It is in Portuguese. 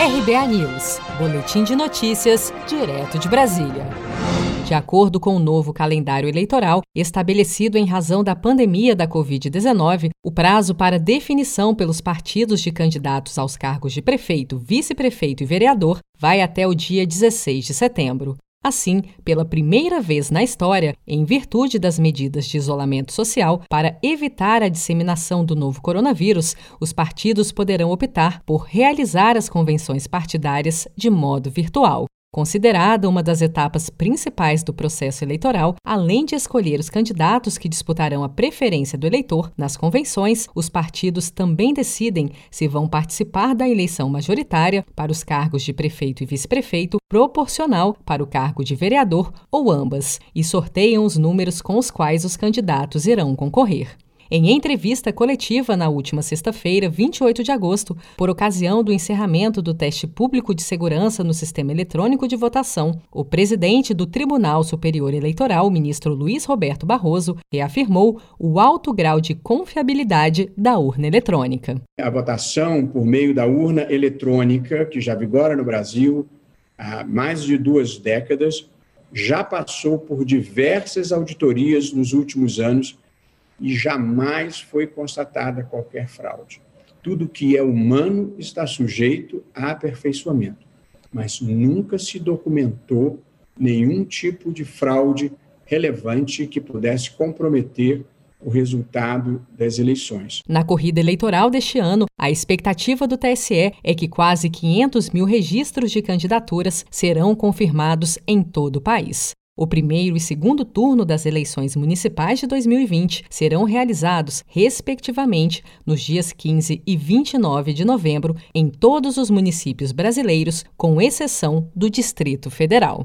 RBA News, Boletim de Notícias, direto de Brasília. De acordo com o novo calendário eleitoral, estabelecido em razão da pandemia da Covid-19, o prazo para definição pelos partidos de candidatos aos cargos de prefeito, vice-prefeito e vereador vai até o dia 16 de setembro. Assim, pela primeira vez na história, em virtude das medidas de isolamento social, para evitar a disseminação do novo coronavírus, os partidos poderão optar por realizar as convenções partidárias de modo virtual. Considerada uma das etapas principais do processo eleitoral, além de escolher os candidatos que disputarão a preferência do eleitor nas convenções, os partidos também decidem se vão participar da eleição majoritária para os cargos de prefeito e vice-prefeito, proporcional para o cargo de vereador ou ambas, e sorteiam os números com os quais os candidatos irão concorrer. Em entrevista coletiva na última sexta-feira, 28 de agosto, por ocasião do encerramento do teste público de segurança no sistema eletrônico de votação, o presidente do Tribunal Superior Eleitoral, ministro Luiz Roberto Barroso, reafirmou o alto grau de confiabilidade da urna eletrônica. A votação por meio da urna eletrônica, que já vigora no Brasil há mais de duas décadas, já passou por diversas auditorias nos últimos anos e jamais foi constatada qualquer fraude. Tudo que é humano está sujeito a aperfeiçoamento, mas nunca se documentou nenhum tipo de fraude relevante que pudesse comprometer o resultado das eleições. Na corrida eleitoral deste ano, a expectativa do TSE é que quase 500 mil registros de candidaturas serão confirmados em todo o país. O primeiro e segundo turno das eleições municipais de 2020 serão realizados, respectivamente, nos dias 15 e 29 de novembro, em todos os municípios brasileiros, com exceção do Distrito Federal.